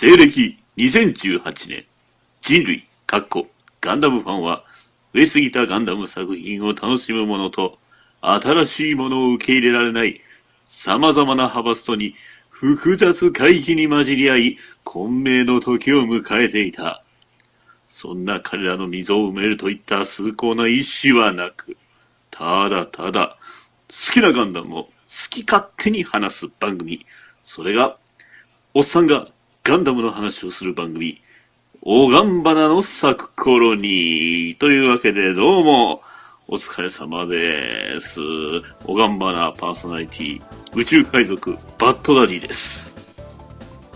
西暦2018年、人類、かっこ、ガンダムファンは、増えすぎたガンダム作品を楽しむものと、新しいものを受け入れられない、様々なハバストに、複雑回帰に混じり合い、混迷の時を迎えていた。そんな彼らの溝を埋めるといった崇高な意志はなく、ただただ、好きなガンダムを好き勝手に話す番組。それが、おっさんがガンダムの話をする番組、おがんばなの咲く頃に、というわけでどうも、お疲れ様です。おがんばなパーソナリティ、宇宙海賊、バッドダディです。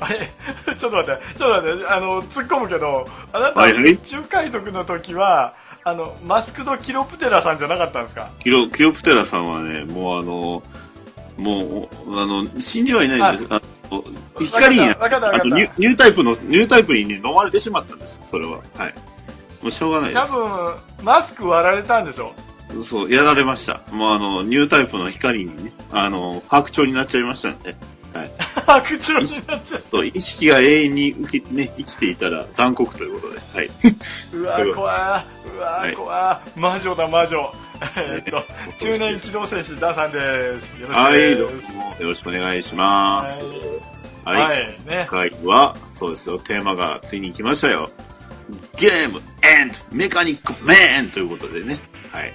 あれ？ちょっと待って、ちょっと待って、あの、突っ込むけど、あなた、宇宙海賊の時は、あの、マスクドキロプテラさんじゃなかったんですか？キロ、キロプテラさんはね、もうあの、もう、あの、死んではいないんです。あの光に、あのニュニュータイプの、ニュータイプにね、飲まれてしまったんです、それは。はい。もうしょうがないで多分、マスク割られたんでしょす。そう、やられました。もうあの、ニュータイプの光にね、あの、白鳥になっちゃいましたんで。はい。白鳥になっちゃう。そう意識が永遠に受け、ね、生きていたら残酷ということで。はい。うわという怖いうわはい怖い魔女だ魔女 えっと中年機動戦士ダーさんですよろしくはい、ですどうもよろしくお願いします。はい。はいね今回は、そうですよ、テーマがついに来ましたよ。ゲームメカニックメンということでね。はい。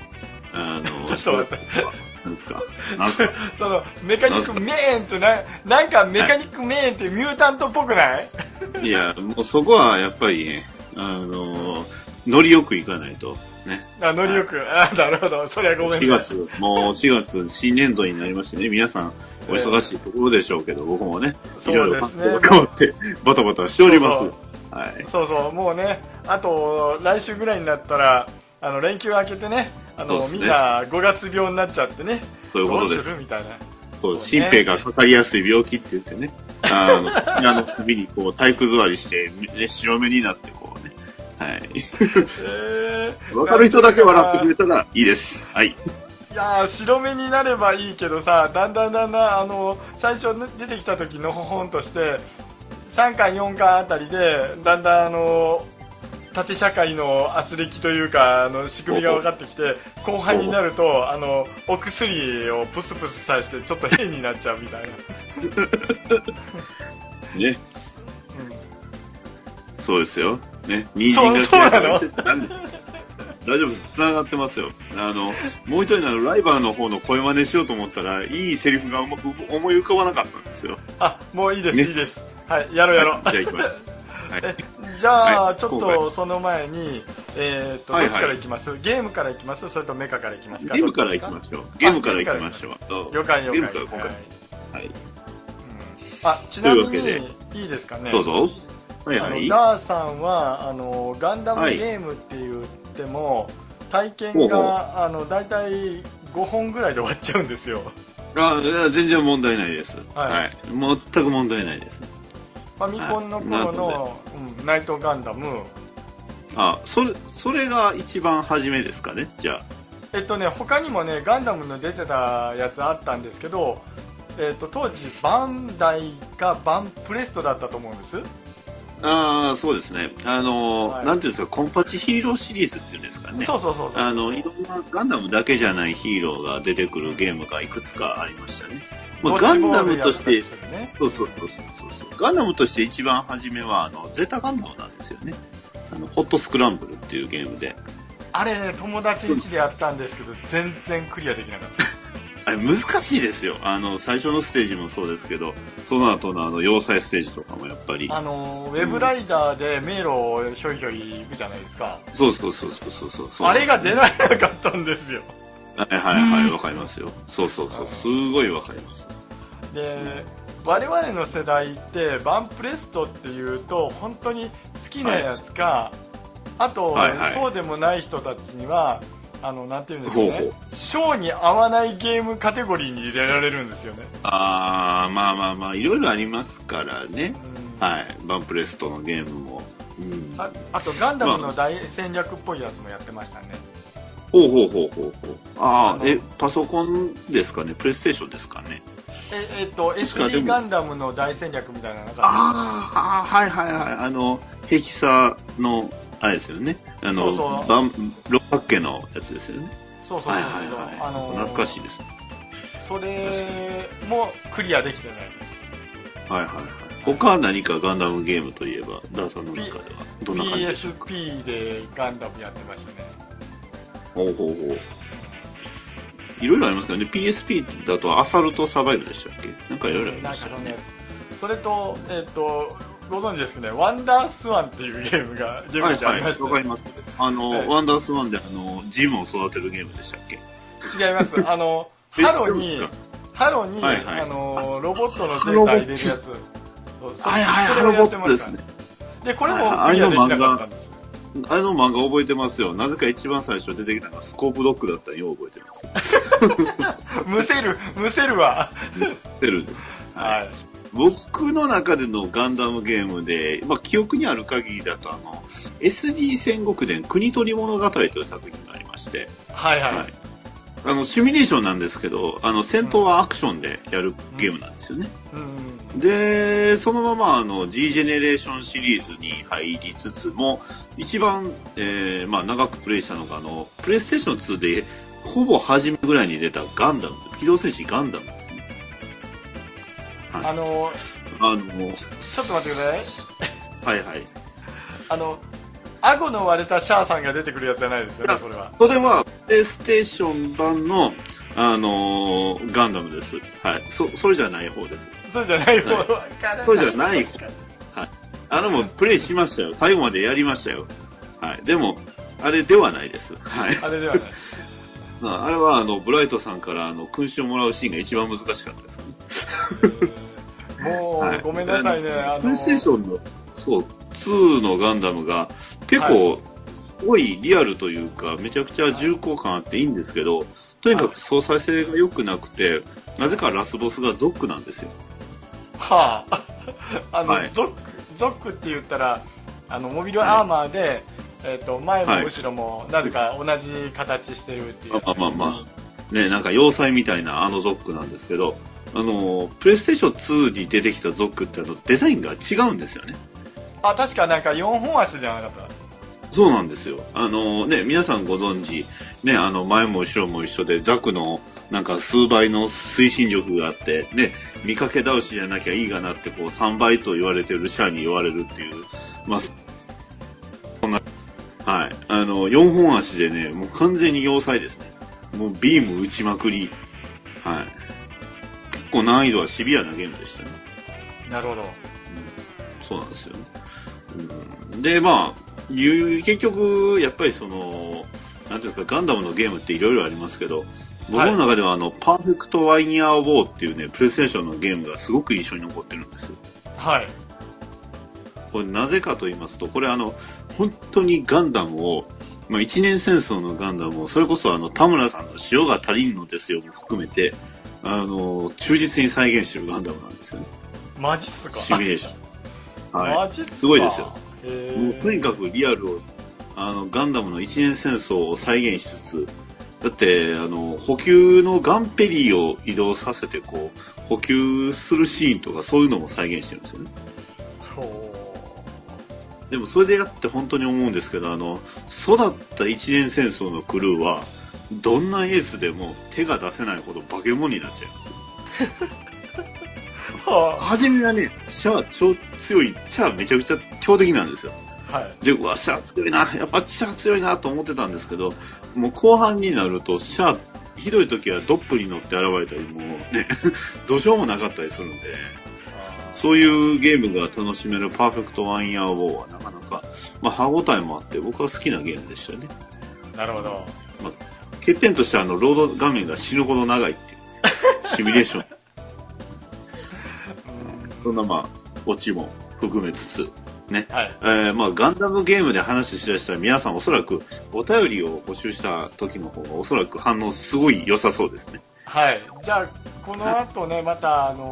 あの、ちょっと待って。何ですか？何ですか？そのメカニックメーンってななんかメカニックメーンってミュータントっぽくない？いや、もうそこはやっぱりね、あの、ノリよくいかないと。ね。あノリよく。あなるほど。そりゃごめん4な月、もう4月、新年度になりましてね、皆さんお忙しいところでしょうけど、僕もね、いそろいうろですね関わって、バタバタしております。そう。はい。そうそう。もうねあと来週ぐらいになったらあの連休明けてねあのねみんな5月病になっちゃってねそういうことです。みたいなそう、ね新兵がかかりやすい病気って言ってね、あの、鼻の隅にこう体育座りして、ね、白目になってこうね、はい。えーわかる人だけ笑ってくれたらいいです。はい。いやー白目になればいいけどさだんだんだんだんあの最初出てきた時のほほんとして3巻4巻あたりでだんだんあの縦社会の圧力というかあの仕組みが分かってきて後半になるとあのお薬をプスプスさしてちょっと変になっちゃうみたいな、ね、うんそうですよ。ね、人参がそうなの？大丈夫で？す。繋がってますよ。あの、もう一人のライバーの方の声真似しようと思ったら、いいセリフがうまく思い浮かばなかったんですよ。あもういいです、ねいいですはいやろうやろう、はいじゃあ行きましょう。はい。え じゃあ、はい。ちょっ今とその前に、えー、とどっちからいきます、ゲームからいきます？それとメカからいきますか？ゲームから行きましょう。ゲームから行きましょう。了解了解。あちなみにといいいですかね？どうぞ。はいあはい。のダーさんはあのガンダムはい。ゲームって言っても、体験があの大体5本ぐらいで終わっちゃうんですよ。あ全然問題ないです。はい。はい。全く問題ないです。ファミコンの頃の、うんナイトガンダムあ、それ、それが一番初めですかね、じゃえっとね他にもねガンダムの出てたやつあったんですけどえっと当時バンダイかバンプレストだったと思うんですあ。ああ、そうですね。あの、はいなんていうんですか、コンパチヒーローシリーズっていうんですかね。そうそうそうそうあの、いろんなガンダムだけじゃないヒーローが出てくるゲームがいくつかありましたね。まあ、ガンダムとして、そうそうそうそうそうガンダムとして一番初めは、あの、ゼータガンダムなんですよね。あの、ホットスクランブルっていうゲームで。あれね友達ん家でやったんですけど全然クリアできなかった あれ難しいですよ。あの、最初のステージもそうですけど、その後のあの、要塞ステージとかもやっぱり。あのウェブライダーで迷路をひょいひょい行くじゃないですかそうそうそうそうそうそうそう。あれが出られなかったんですよはいはいはい、わかりますよ。そうそうそう、すごいわかります。で我々の世代ってバンプレストっていうと本当に好きなやつか、あと、はいはいそうでもない人たちにはあのなんていうんですかねほうほう賞に合わないゲームカテゴリーに入れられるんですよね、あー、まあまあまあ、いろいろありますからね。うんはい。バンプレストのゲームも。うん。ああとガンダムの大戦略っぽいやつもやってましたね、ほうほうほうほうほう。ああえ、パソコンですかね？プレイステーションですかね？ええっと SD もガンダムの大戦略みたいなのがあーあー、はいはいはい。あの、ヘキサの、あれですよね。あの、そう六角形のやつですよね。そうそうそうそう、はいはいはい。あのー懐かしいです。それもクリアできてないですはいはいはい。他は何かガンダムゲームといえば、ダーさんの中では、どんな感じでしょうか PSP でガンダムやってましたねほうほうほう。いろいろありますからね。PSP だとアサルトサバイブでしたっけ？なんかいろいろありました。よね。それとえっ、とご存知ですかね？ワンダースワンっていうゲームがゲームはいはい、機ありまして、わかります。あの、はいワンダースワンであの、ジムを育てるゲームでしたっけ？違います。あのえハロにハロに、はいはい。あのロボットのデータ入れるやつはいはい、ハロボットですね。でこれもはいクリアできなかったんですあの漫画覚えてますよ。なぜか一番最初出てきたのがスコープドッグだったのよう覚えてます。むせるむせるわてるんです。はい僕の中でのガンダムゲームで、まあ、記憶にある限りだと、あの、SD 戦国伝国取物語という作品がありまして、はいはい、はいあの、シミュレーションなんですけど、あの、戦闘はアクションでやるゲームなんですよね。うんで、そのままあの G ジェネレーションシリーズに入りつつも、一番、えーまあ長くプレイしたのがあの、プレイステーション2でほぼ初めぐらいに出たガンダム、機動戦士ガンダムですね。あのあの、ちょっと待ってくださいはいはい。あの顎の割れたシャアさんが出てくるやつじゃないですよねそれはそれは、プレイステーション版の、あのーガンダムです。はい。そ、それじゃない方です。そうじゃない方、はいそうじゃない方あのもうプレイしましたよ。最後までやりましたよ。はい。でも、あれではないです。はい。あれではないまああれはあのブライトさんからあの勲章をもらうシーンが一番難しかったですね。もう、はいごめんなさいねあのプレイステーションのそう2のガンダムが結構すごいリアルというかめちゃくちゃ重厚感あっていいんですけどとにかく相殺性が良くなくてなぜかラスボスがゾックなんですよ。はあ。あの、はい。ゾックゾックって言ったらあのモビルアーマーで、えー、と前もはい。後ろもなぜか同じ形してるっていう。やつまあまあまあ。まね、なんか要塞みたいなあのゾックなんですけど、あの、プレイステーション2に出てきたゾックってあのデザインが違うんですよね。あ確かなんか4本足じゃなかったそうなんですよ。あのね、皆さんご存知、ね、あの前も後ろも一緒でザクのなんか数倍の推進力があって、ね、見かけ倒しじゃなきゃいいがなってこう3倍と言われてるシャアに言われるっていう、まあ、そんな、はい。あの、4本足でね、もう完全に要塞ですね。もうビーム打ちまくり。はい。結構難易度はシビアなゲームでしたね。なるほどそうなんですよね。うん、で、まあ、結局、やっぱりその、なんていうんですか、ガンダムのゲームっていろいろありますけど、僕の中ではあの、パーフェクトワイヤーウォーっていうね、プレイステーションのゲームがすごく印象に残ってるんですよ。はいこれなぜかと言いますと、これあの、本当にガンダムを、まあ一年戦争のガンダムを、それこそあの、田村さんの塩が足りんのですよも含めて、あの、忠実に再現してるガンダムなんですよね。マジっすか？シミュレーション。はい。すごいですよ。もうとにかくリアルをあのガンダムの一年戦争を再現しつつだってあの補給のガンペリーを移動させてこう補給するシーンとかそういうのも再現してるんですよね。ほでもそれでやって本当に思うんですけどあの育った一年戦争のクルーはどんなエースでも手が出せないほど化け物になっちゃいます初めはねシャア超強いシャアめちゃくちゃ強敵なんですよ。あはい。で、うわ、シャア強いな、やっぱシャア強いなと思ってたんですけど、もう後半になると、シャア、ひどい時はドップに乗って現れたり、もうね、どうしようもなかったりするんで、そういうゲームが楽しめるパーフェクトワンイヤーウォーはなかなか、まあ歯応えもあって、僕は好きなゲームでしたよね。なるほど。欠点としては、あの、ロード画面が死ぬほど長いっていう、シミュレーション。そんなまあ、オチも含めつつ、はい。えーまあ、ガンダムゲームで話しだしたら皆さんおそらくお便りを募集した時の方がおそらく反応すごい良さそうですね。はい、じゃあこの後ね、またあの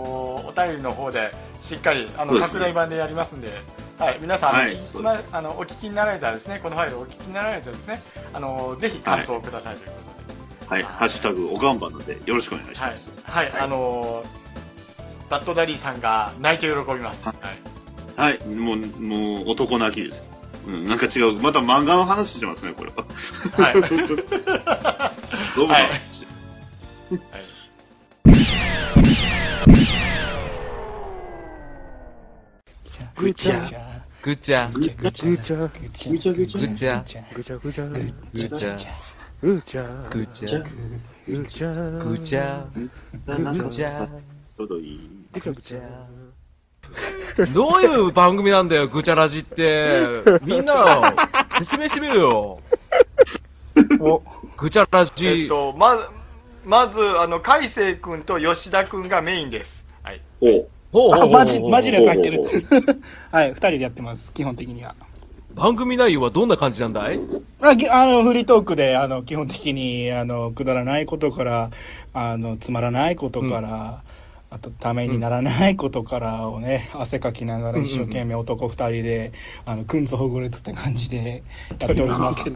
お便りの方でしっかりあの、ね。拡大版でやりますんで、はい、皆さん、はい。まあのお聞きになられたらですね、このファイルをお聞きになられたらですね、あのぜひ感想をくださいということで、はい。ハッシュタグおがんばなでよろしくお願いしはいます。、はい、はい。あのバッドダディさんが泣いて喜びます、はい、はい、もう、もう男泣きです。うん、なんか違う。また漫画の話してますね、これは。はい。どうも、はい。ぐちゃぐちゃ、ぐちゃぐちゃぐちゃぐちゃ。ぐちゃ、ぐちゃぐちゃぐちゃ、ぐちゃぐちゃ、ぐちゃぐちゃ、ぐちゃぐちゃ、ぐちょうどいい。ぐちゃぐちゃどういう番組なんだよ、ぐちゃラジって。みんな、説明してみるよ。お。ぐちゃラえっジ。とままずあの海星君と吉田君がメインです、はい、お。ほうほうほうマジマジのやつ入ってる。はい二人でやってます基本的には。番組内容はどんな感じなんだい？あぎあのフリートークであの基本的にあのくだらないことからあのつまらないことから、あとためにならないことからをね、汗かきながら一生懸命男二人で、あのくんずほぐれつって感じでやっております。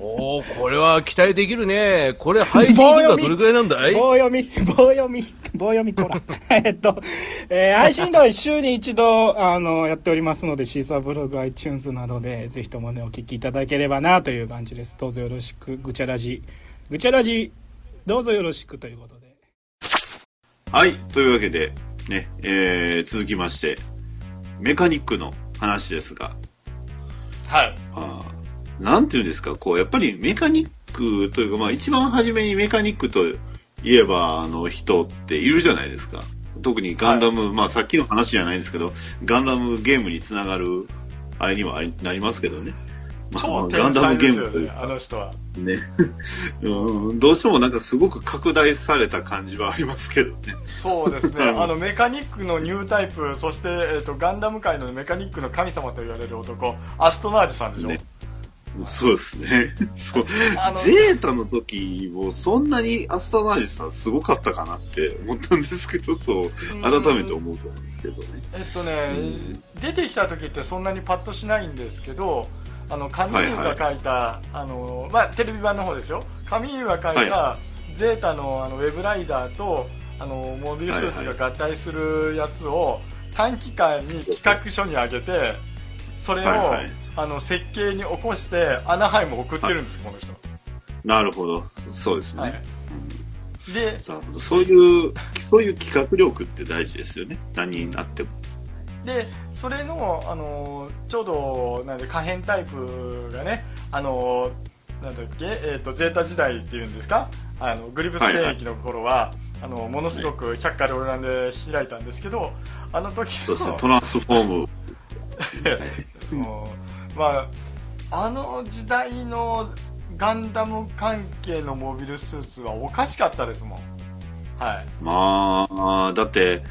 おー、これは期待できるね。これ配信頻度はどれくらいなんだい？棒読み、棒読み、棒読み、こら。えっと、えー配信では週に一度、あの、やっておりますので、シーサーブログ、iTunes などで、ぜひともね、お聞きいただければな、という感じです。どうぞよろしく、ぐちゃらじ、ぐちゃらじ、どうぞよろしくということで。はい、というわけで、ね、えー、続きまして、メカニックの話ですが、はいあーなんていうんですか、こう、やっぱりメカニックというか、まあ一番初めにメカニックといえば、あの人っているじゃないですか。特にガンダム、まあさっきの話じゃないんですけど、ガンダムゲームにつながる、あれにはなりますけどね。まあ超ガンダム天才ですよねあの人は。ね。うん、どうしてもなんかすごく拡大された感じはありますけどね。そうですね。うんあのメカニックのニュータイプそして、えっとガンダム界のメカニックの神様と言われる男アストナージさんでしょ、ね。そうですね。そう。ゼータの時もそんなにアスタナージさんすごかったかなって思ったんですけど、そう、改めて思うと思うんですけどね。えっとね、出てきた時ってそんなにパッとしないんですけどあのカミーユが書いた、あのまあ、テレビ版の方ですよカミーユが書いた、はゼータのあのウェブライダーとあのモビルスーツが合体するやつを短期間に企画書に上げてそれを、はいはいあの設計に起こしてアナハイム送ってるんです、この人、なるほど。そうですね。はい、でそういう、そういう企画力って大事ですよね。何になっても。でそれの、あのちょうどなんで可変タイプがね、あのなんだっけ、えー、とゼータ時代っていうんですか？あのグリプス戦役の頃は、あのものすごく百花繚乱で開いたんですけどあの時そうトランスフォーム。まああの時代のガンダム関係のモビルスーツはおかしかったですもん。はい。まあ、だって、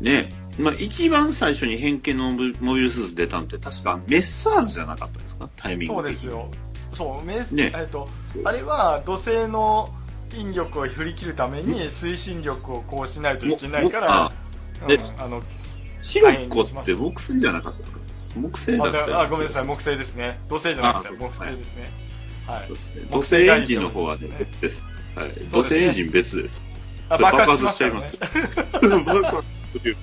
ね、まあ一番最初に変形のモビルスーツ出たんって確かメッサージじゃなかったですか？タイミンそグ的に。うですよ。そうメス、ね。えっとあれは土星の引力を振り切るために推進力をこうしないといけないからあ、うんえあのシロッコって木星じゃなかったですか？木星だあったあごめんなさい。木星ですね。土星じゃなくてあ木星ですね。はい。土星。エンジンの方はね、別です。はい。土星エンジン別です。あそれ爆発しちゃいからねます。爆発という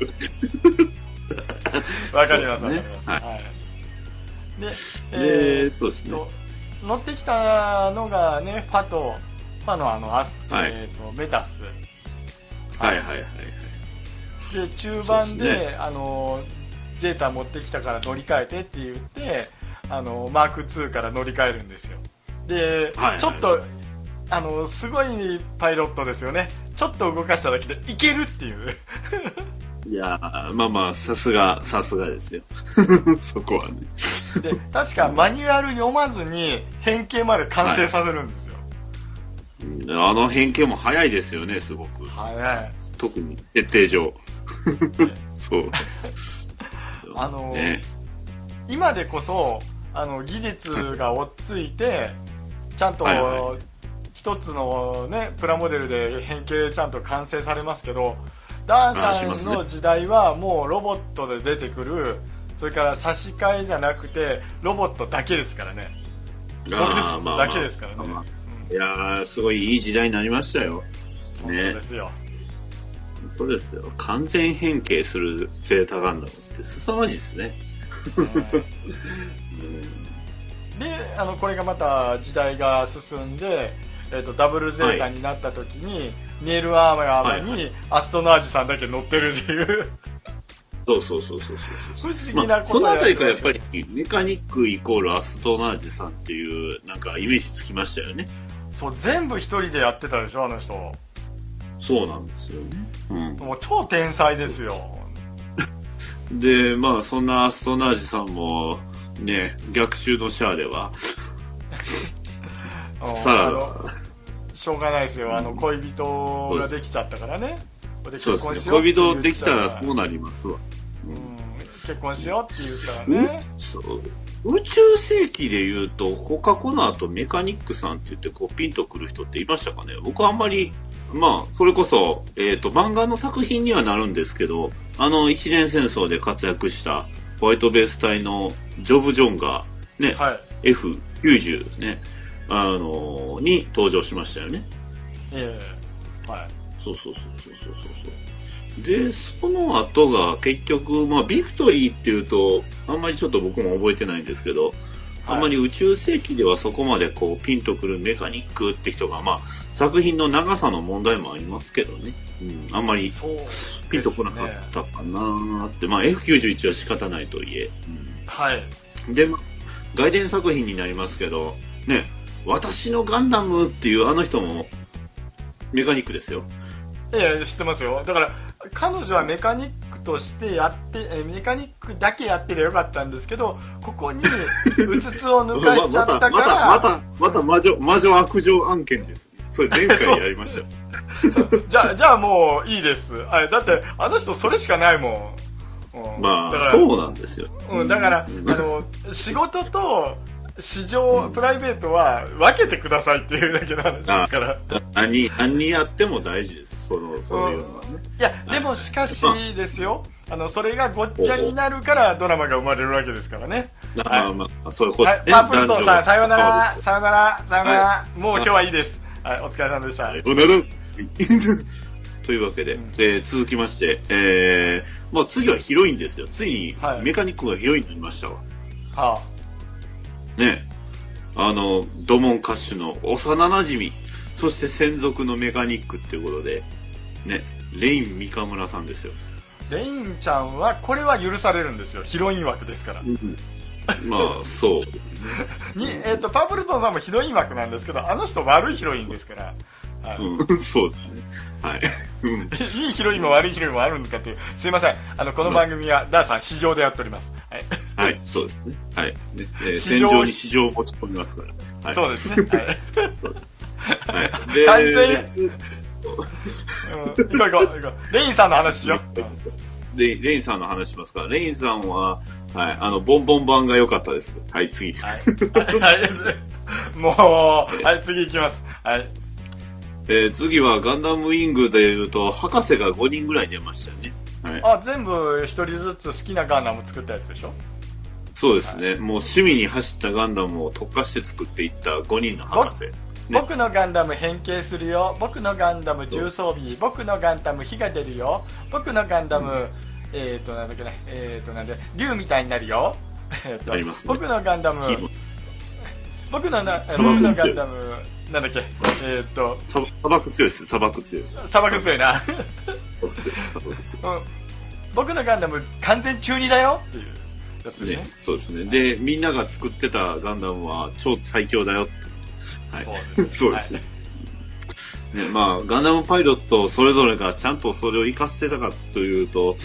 わかります。ねますはい。はい。でえで、ーそうですね。と乗ってきたのがねファとファのあのあはい。えーとメタス。はいはいはいはい。で中盤でですね。あのゼータ持ってきたから乗り換えてって言ってあのマーク2から乗り換えるんですよ。で、はいはいちょっとあのすごいパイロットですよねちょっと動かしただけでいけるっていういやーまあまあ、さすが、さすがですよ。そこはね。で確かマニュアル読まずに変形まで完成させるんですよ、うんあの変形も早いですよね、すごく。早い特に、設定上。そう。あのね今でこそあの技術が追っついてちゃんとはいは一つの、ね、プラモデルで変形ちゃんと完成されますけどダーさんの時代はもうロボットで出てくるそれから差し替えじゃなくてロボットだけですからね。モビルスーツだけですからね、まあ。まあうん。いやーすごいいい時代になりましたよ。本当ですよ、本当ですよ。完全変形するゼータガンダムって凄まじいですね。うん。であのこれがまた時代が進んで、えー、とダブルゼータになった時に、ネイルアーマーにアストナージさんだけ乗ってるっていうそうそうそうそうそうそう。まあ、不思議なこそのあたりからやっぱりメカニックイコールアストナージさんっていうなんかイメージつきましたよね。そう全部一人でやってたでしょあの人そうなんですよね。うん。もう超天才ですよ で、まあそんなアストナージさんもね、逆襲のシャアでは、うんサラあのしょうがないですよ。あの恋人ができちゃったからね。でそうですね。恋人できたらこうなりますわ。うん。結婚しようって言ったらね。そう。宇宙世紀で言うと、他この後メカニックさんって言ってこうピンとくる人っていましたかね。僕はあんまり、まあ、それこそ、えっ、と、漫画の作品にはなるんですけど、あの一年戦争で活躍したホワイトベース隊のジョブ・ジョンが、ね、はい。F90 ね、あのに登場しましたよね。ええはいそうそうそうそうそうそう。で、その後が結局、まあ、ビクトリーっていうと、あんまりちょっと僕も覚えてないんですけど、あんまり宇宙世紀ではそこまでこうピンとくるメカニックって人が、まあ、作品の長さの問題もありますけどね。うん、あんまりピンとこなかったかなーって、まあ F91 は仕方ないといえ。はいうん、で、まあ、外伝作品になりますけど、ね、私のガンダムっていうあの人もメカニックですよ。ええ知ってますよだから彼女はメカニックとしてやってえメカニックだけやってりゃよかったんですけどここにうつつを抜かしちゃったかまた、ら また、また魔女、魔女悪女案件です。それ前回やりましたよ。じゃあじゃあもういいですあだってあの人それしかないもん、うんまあ、そうなんですよ。うん、だから、うんあの仕事と市場、プライベートは分けてくださいっていうだけの話ですから。何、何やっても大事です。その、そういうのはね。いやでもしかしですよ。あのそれがごっちゃになるからドラマが生まれるわけですからね。まあまあ、そういうこと。ね。はい、パープルトンさん、さようなら、がさようなら、さようなら、もう今日はいいです。はい、お疲れ様でした。はいおなら。というわけで、うん。えー続きまして、えー、まあ次はヒロインですよ。ついにはい。メカニックがヒロインになりましたわ。はね。あの、ドモン歌手の幼馴染そして専属のメカニックっていうことで、ね、レイン三河村さんですよ。あ、レインちゃんは、これは許されるんですよ。ヒロイン枠ですから。まあ、そうですね。に、えっ、と、パープルトンさんもヒロイン枠なんですけど、あの人悪いヒロインですから。はいうん、そうですね。はい。うん。いいヒロインも悪いヒロインもあるんかっていう。すいません。あの、この番組は、ダーさん、市場でやっております。はい。はい、そうですね。はい。ねえー戦場に市場を持ち込みますから。はい。そうですね。はい。はい。で、完全つうん、行こう行こう行こう。レインさんの話しよう。で、レインさんの話しますから、レインさんは、はい、あの、ボンボン版が良かったです。はい、次。はい。はい。もう、はい、次行きます。はい。えー次はガンダムウィングで言うと、博士が5人ぐらい出ましたよね。はい。あ、全部一人ずつ好きなガンダム作ったやつでしょ？そうですね。もう趣味に走ったガンダムを特化して作っていった5人の博士。僕のガンダム変形するよ。僕のガンダム重装備。僕のガンダム火が出るよ。僕のガンダム、えっ、ー、となんだっけねえっ、ー、となんで竜みたいになるよ。えーとありますね。僕のガンダム僕のな僕のガンダムなんだっけ？えっ、ー、と砂砂漠強いです。砂漠強いです。砂漠強いな、僕のガンダム完全中二だよっていうやつねね、そうですね。で、みんなが作ってたガンダムは超最強だよって。はい。そうですね。ね、まあ、ガンダムパイロットそれぞれがちゃんとそれを活かせてたかというと、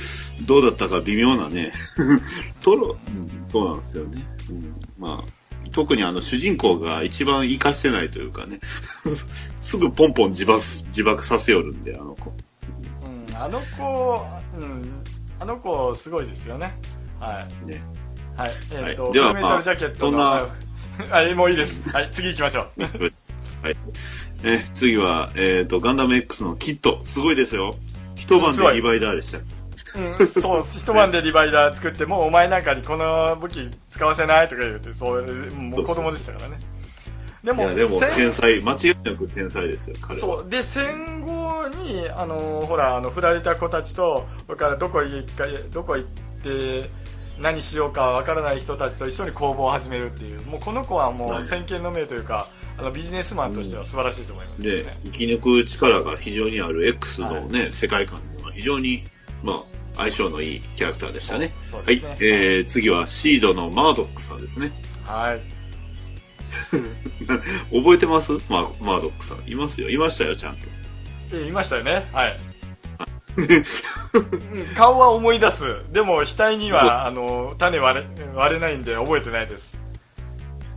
どうだったか微妙なね。トロ、うん、そうなんですよね。うん、まあ、特にあの主人公が一番活かしてないというかね。すぐポンポン自爆自爆させよるんで、あの子。うん、あの子、うん、あの子すごいですよねはいね。はい、えっ、はいと、ではフルメタルジャケットの、まあはい、もういいです。はい、次行きましょう。はい。ね、次は、えっ、と、ガンダム X のキット。すごいですよ。一晩でリバイダーでした。うん、そう、一晩でリバイダー作って、もうお前なんかにこの武器使わせないとか言うて、そう、もう子供でしたからね。でも、でも戦天才、間違いなく天才ですよ、彼は。そう、で、戦後ろにあのほらあの振られた子たちとそれからどこ行かどこ行って何しようかわからない人たちと一緒に攻防を始めるっていう。もうこの子はもはい。う先見の明というかあのビジネスマンとしては素晴らしいと思いますね、で、生き抜く力が非常にある X のね、世界観には非常に、まあ、相性のいいキャラクターでしたね。はい。えー、次はシードのマードックさんですね。はい。覚えてます？マーマードックさん。いますよ。いましたよ、ちゃんと。えいましたよね。はい。う ん顔は思い出すでも額にはあの種割れ割れないんで覚えてないです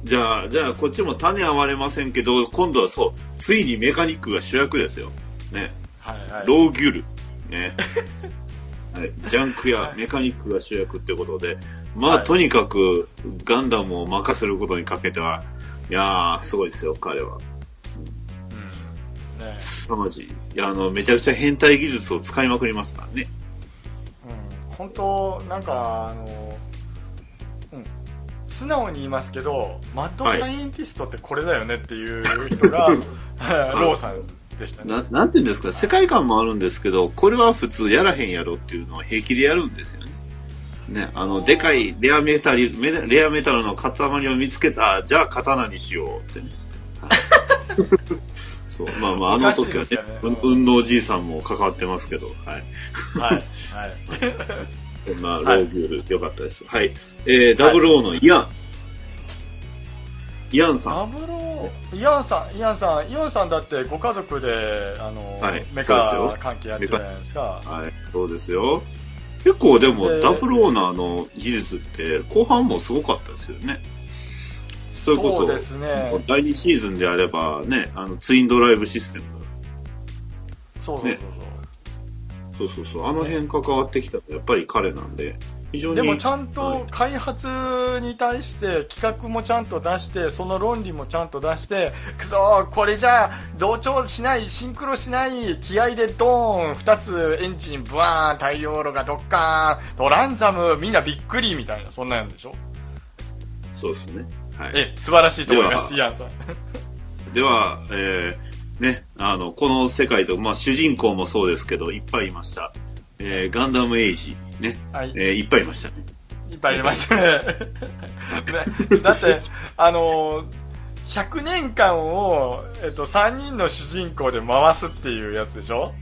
じゃあ、じゃあ、こっちも種は割れませんけど、今度はそう、ついにメカニックが主役ですよ。ね。はいはいローギュル。ね。はい、ジャンクやメカニックが主役ってことで、まあ、はいとにかくガンダムを任せることにかけては、いやー、すごいですよ、彼は。凄まじい。いや、あの、めちゃくちゃ変態技術を使いまくりますからね。うん本当なんかあの、うん、素直に言いますけどマッドサイエンティストってこれだよねっていう人が、ローさんでしたねな、なんていうんですか、世界観もあるんですけど、これは普通やらへんやろっていうのを平気でやるんですよね。ね、あの、でかいレアメタル、メレアメタルの塊を見つけた、じゃあ刀にしようってね。はい そう、まあまあ、あの時はねね、うん運動じいさんも関わってますけど、はい。はいはい まあ、ロはいーギュール、よかったです。はい。えー、ダブルオーのイアン。イアンさん。ダブローイアンさんイアンさんイアンさんだってご家族であの、はいメカ関係やってるじゃないですかはい、そうですよ。結構でも、えーダブルオーナーの技術って、後半もすごかったですよね。それこそそうですね。第2シーズンであればね、あの、ツインドライブシステム。そうそうそうね。そうそうそう、あの辺関わってきたのはやっぱり彼なんで、非常そうに。でもちゃんはい。と開発に対して企画もちゃんと出してその論理もちゃんと出してくそーこれじゃあ同調しないシンクロしない気合でドーン2つエンジンブワーン大量炉がドッカーンドランザムみんなびっくりみたいなそんなんでしょ？そうですね。はい。え素晴らしいと思いますでイアンさん では、えー、ね、あの、この世界と、まあ、主人公もそうですけど、いっぱいいました。えー、ガンダムエイジ、ね、はいえー、いっぱいいましたね。いっぱいいましたね。ねだって、あのー、100年間を、えっと、3人の主人公で回すっていうやつでしょ、はい、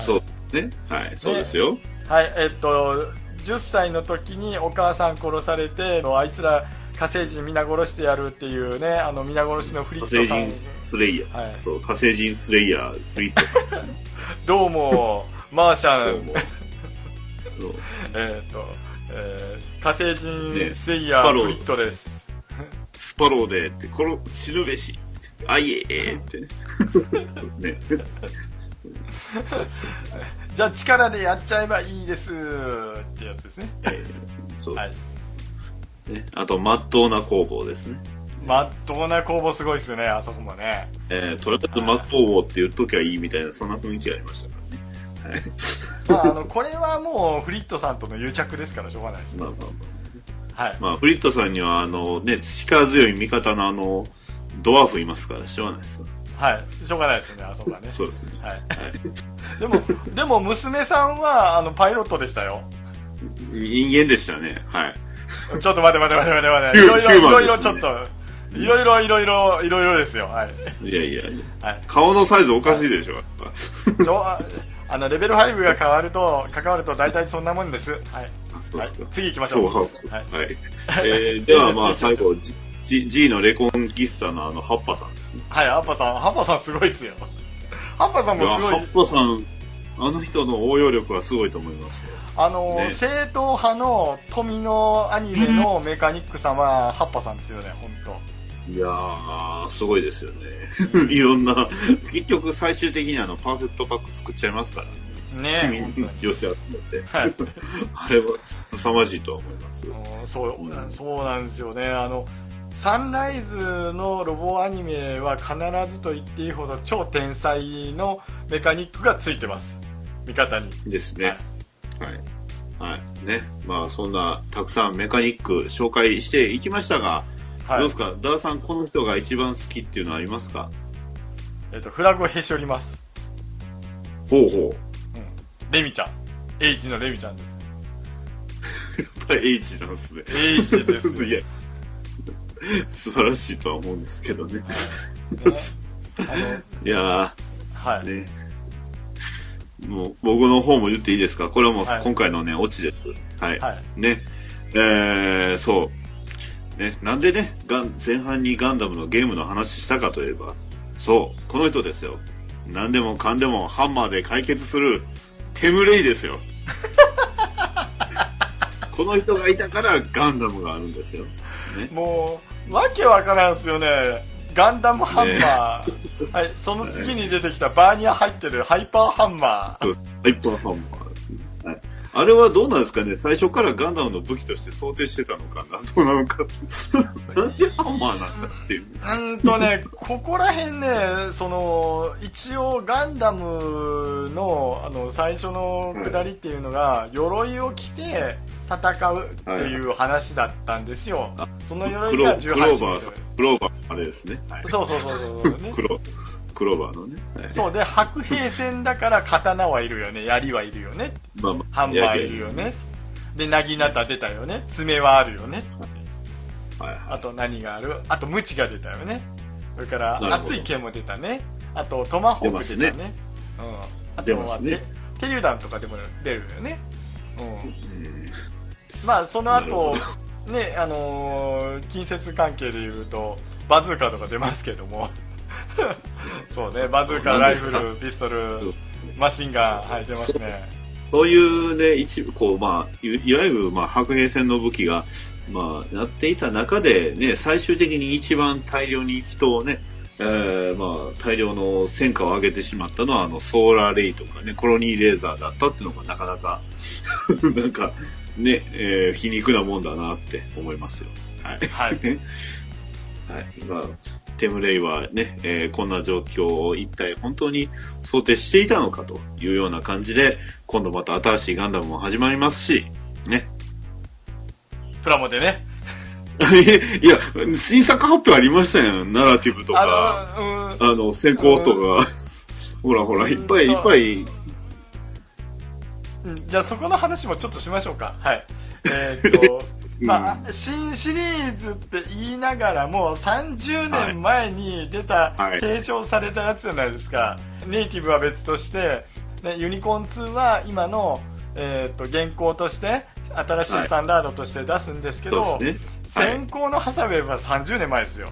そうね。はい、そうですよ。はい、えっと、10歳の時にお母さん殺されて、あいつら火星人皆殺してやるっていうね、あの皆殺しのフリ火ットさん星人、スレイヤー。はいそう、火星人スレイヤー、フリット。どうも、マーシャンえっと、えー火星人ねスイヤーーフリットです。スパローでって、殺、死ぬべし。あいええってね。ね。そうそう。じゃあ力でやっちゃえばいいですってやつですね。えーそう、はい。ね。あと、まっとうな工房ですね。まっとうな工房すごいですよね、あそこもね。えー、とりあえずまっとうって言っときゃいいみたいな、そんな雰囲気がありましたからね。はい。まあ、あの、これはもうフリットさんとの癒着ですからしょうがないです。まあまあまはい。あ。まあ、フリットさんには、あの、ね、力強い味方のあの、ドワーフいますから、しょうがないですよ。はい。しょうがないですよね、あそこはね。そうですね。はい。はい。でも、でも娘さんは、あの、パイロットでしたよ。人間でしたね。はい。ちょっと待って待って待って待って待って。いろいろ、ちょっと、いろいろいろいろ、いろいろですよ。はい。いやいやいや。はい。顔のサイズおかしいでしょ、やっぱ。ちょああの、レベル5が変わると、関わると大体そんなもんです。はい。はい。次行きましょう。そう。はい。はい。えー、ではまあ最後、G, G のレコンギスタのあの、ハッパさんですね。はい、ハッパさん、ハッパさんすごいっすよ。ハッパさんもすごいハッ。パさん、あの人の応用力はすごいと思いますよ。あの、ね正統派の富のアニメのメカニックさんは、ハッパさんですよね、本当。いやー、すごいですよね。いろんな、結局最終的にあの、パーフェクトパック作っちゃいますからね。ねえ。寄せ集めて。はい。あれは凄まじいとは思いますよ。うんそう、そうなんですよね。あの、サンライズのロボアニメは必ずと言っていいほど超天才のメカニックがついてます。味方に。ですね。はい。はい。ね。まあ、そんな、たくさんメカニック紹介していきましたが、はい。どうですか？ダーさん、この人が一番好きっていうのはありますか？えっと、フラグをへし折ります。ほうほう。うん。レミちゃん。エイジのレミちゃんです。やっぱりエイジなんですね。エイジですよ。いや、素晴らしいとは思うんですけどね。ねあ いやの、はい。ー、ね。もう、僕の方も言っていいですか？これはもうはい今回のね、オチです。はい。はい。ね。えー、そう。ね、なんでね、ガン、前半にガンダムのゲームの話したかといえば、そう、この人ですよ。何でもかんでもハンマーで解決する、テムレイですよ。この人がいたからガンダムがあるんですよ。ね。もう、わけわからんすよね。ガンダムハンマー。はい。その次に出てきたバーニア入ってるハイパーハンマー。ハイパーハンマーですね。はい。あれはどうなんですかね？最初からガンダムの武器として想定してたのかな？どうなのかって。なんでハンマーなんだっていう。うーんとね、ここら辺ね、その、一応ガンダムの、あの、最初の下りっていうのが、鎧を着て戦うっていう話だったんですよ。あその鎧がクローバー18クローバーあれですね。はい。そうそうそうそうそう、ねク。ロクローバーのね。はい、そうで、白兵戦だから刀はいるよね、槍はいるよね、まあまあ、ハンマーいるよね。で、なぎなた出たよね、爪はあるよね。はいはい。あと何がある？あとムチが出たよね。それから熱い剣も出たね。あとトマホーク出たね。うん。あとは出ますねテ手榴弾とかでも出るよね。うん。うんまあその後、ね、あのー近接関係で言うと、バズーカとか出ますけども。そうね、バズーカ、ライフル、ピストル、マシンガン、はい、出ますね。そういうね、一部、こう、まあ、いいわゆる、まあ、白兵戦の武器が、まあ、なっていた中で、ね、最終的に一番大量に人をね、えー、まあ、大量の戦果を上げてしまったのは、あの、ソーラーレイとかね、コロニーレーザーだったっていうのがなかなか、なんか、ね、えー皮肉なもんだなって思いますよ。はい。はい。はい。まあ、テムレイはね、えーこんな状況を一体本当に想定していたのかというような感じで、今度また新しいガンダムも始まりますし、ね。プラモでね。いや、新作発表ありましたよ。ナラティブとか、あの、うん。あの、先行とか、ほらほら、いっぱいいっぱい、うんじゃあそこの話もちょっとしましょうか。はい。えーっと、うんまあ、新シリーズって言いながらも30年前に出た、はい継承されたやつじゃないですか。ネイティブは別として、ね、ユニコーン2は今の、えーっと、現行として、新しいスタンダードとして出すんですけど。はい先行のハサウェイは30年前ですよ。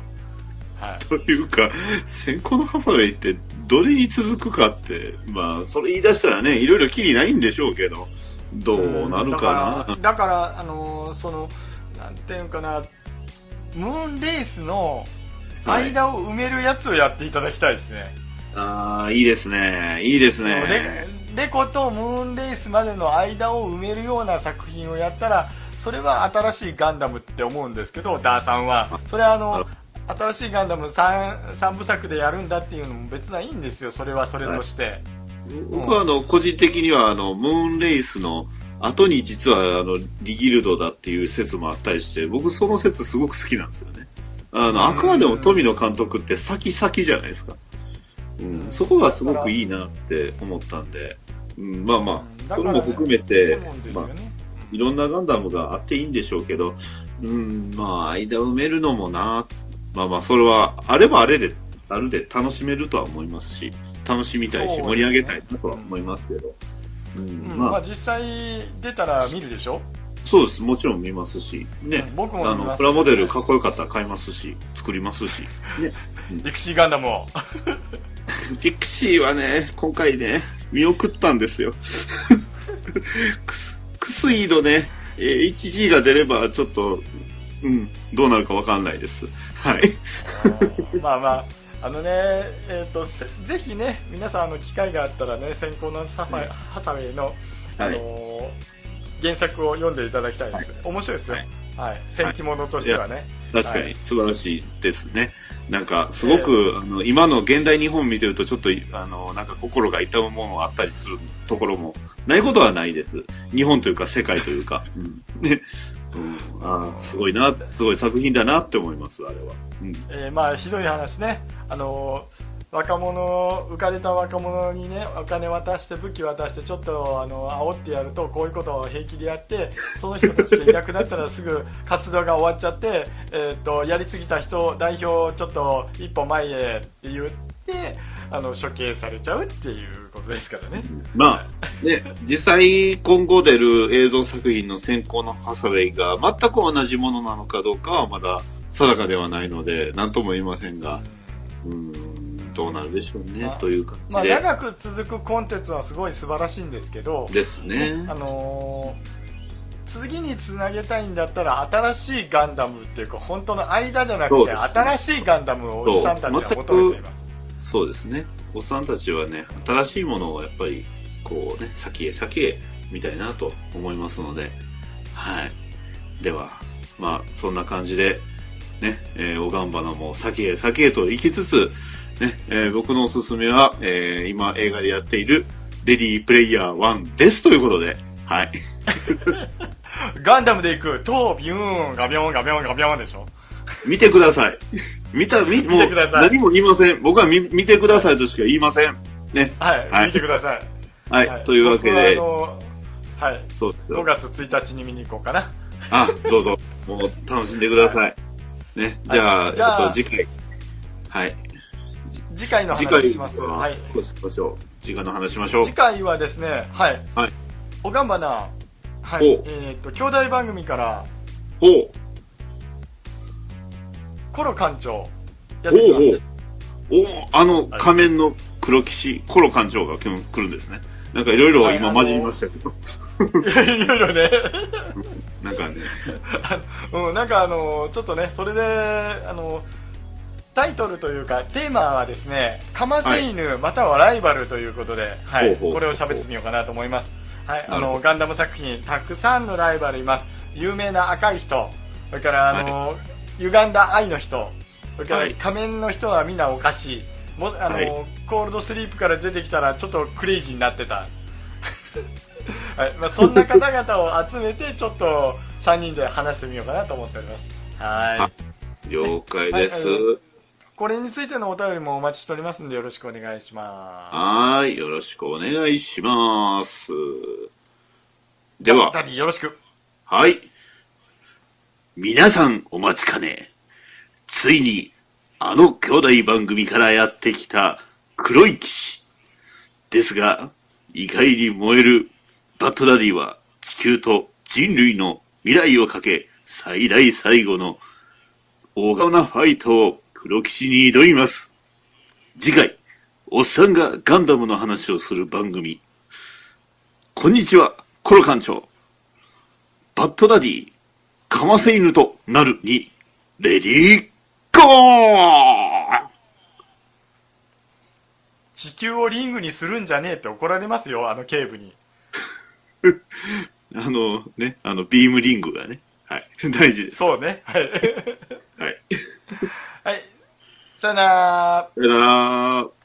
はい。というか、先行のハサウェイってどれに続くかって、まあ、それ言い出したらね、いろいろきりないんでしょうけど、どうなるかな。だから、だからあのーその、なんていうかな、ムーンレースの間を埋めるやつをやっていただきたいですね。ああ、いいですね。いいですね。レレコとムーンレースまでの間を埋めるような作品をやったら、それは新しいガンダムって思うんですけど、ダーさんは。それはあの、新しいガンダム 3, 三部作でやるんだっていうのも別ないいんですよ、それはそれとして。僕はあの、個人的にはあの、ムーンレイスの後に実はあの、リギルドだっていう説もあったりして、僕その説すごく好きなんですよね。あの、あくまでも富野監督って先々じゃないですか。うん、そこがすごくいいなって思ったんで、うん、まあまあ、それも含めて、そうなんですまあ。いろんなガンダムがあっていいんでしょうけど、うん、まあ、間埋めるのもな、まあまあ、それは、あればあれで、あるで楽しめるとは思いますし、楽しみたいし、盛り上げたいなとは思いますけど。うん、うんまあ、まあ実際出たら見るでしょ？そうです。もちろん見ますし、ねうん。僕もあの、プラモデルかっこよかったら買いますし、作りますし。ね。リクシーガンダムを。ピクシーはね、今回ね、見送ったんですよ。クス、クスイードね、えー 1G が出れば、ちょっと、うん、どうなるかわかんないです。はい。まあまあ、あのね、えっ、と、せぜひね、皆さん、あの、機会があったらね、先行のサファイハサウェイの、あのー原作を読んでいただきたいです。面白いですよ。ははいい。戦記物としてはね。確かはいに素晴らしいですね。なんか、すごく、あの、今の現代日本見てると、ちょっと、あの、なんか心が痛むものがあったりするところも、ないことはないです。日本というか、世界というか。うん。ね。うん。あ、すごいな、すごい作品だなって思います、あれは。うん。えーまあ、ひどい話ね。あの若者浮かれた若者にねお金渡して武器渡してちょっとあの煽ってやるとこういうことを平気でやってその人たちがいなくなったらすぐ活動が終わっちゃって、えー、とやりすぎた人代表ちょっと一歩前へって言ってあの処刑されちゃうっていうことですからねまあ、ね、実際今後出る映像作品の先行のハサウェイが全く同じものなのかどうかはまだ定かではないので、何とも言いませんが、うん、どうなるでしょうねまあ、という感まあ、じで。長く続くコンテンツはすごい素晴らしいんですけどですね。あのー次につなげたいんだったら新しいガンダムっていうか本当の間じゃなくて、新しいガンダムをおじさんたちは求めていますそうですね。おっさんたちはね、新しいものをやっぱり、こうね、先へ先へ見たいなと思いますので、はい。では、まあ、そんな感じで、ね、えー、おがんばなも先へ先へと行きつつ、ね、えー僕のおすすめは、えー今映画でやっている、レディープレイヤー1ですということで、はい。ガンダムで行くトービューンガビョンガビョンガビョンでしょ見てください。見た、み、もう何も言いません。僕は見見てくださいとしか言いません。ね。はい、はい見てください、はい。というわけで、僕はい5そうですよ。月1日に見に行こうかなあ、どうぞ。もう楽しんでください。ね。じゃあ、はいじゃあえっと、次回。はい。次回の話しますはいどうしましょう。次回の話しましょう次。回はですねはい、はいおがんばなはいおえっ、と兄弟番組からほう。コロ館長やってきます。ほう。おあの、仮面の黒騎士、コロ館長が今日来るんですね。なんかいろいろ今混じりましたけど。いろいろね。なんかね、うん、なんかあのちょっとねそれであのタイトルというかテーマはですね「かまず犬、またはライバル」ということで、はい、これを喋ってみようかなと思います、はい、あのガンダム作品たくさんのライバルいます。有名な赤い人。それからあの、歪んだ愛の人。それからはい仮面の人はみんなおかしい。もあの、はい。コールドスリープから出てきたらちょっとクレイジーになってた。はい。まあ、そんな方々を集めてちょっと 3人で話してみようかなと思っております。はい。了解です。はい。これについてのお便りもお待ちしておりますのでよろしくお願いしまはーい。よろしくお願いします。すでは、よろしく。はい。皆さんお待ちかね。ついに、あの兄弟番組からやってきた黒い騎士。ですが、怒りに燃えるバッドダディは地球と人類の未来をかけ、最大最後の大顔なファイトを黒騎士に挑みます。次回、おっさんがガンダムの話をする番組。こんにちは、コロ館長。バッドダディ、かませ犬となるに、レディー、ゴー地球をリングにするんじゃねえって怒られますよあの警部に。あのね、あの、ビームリングがね、はい、大事です。そうね。はい。はい。はい。さよなら。さよなら。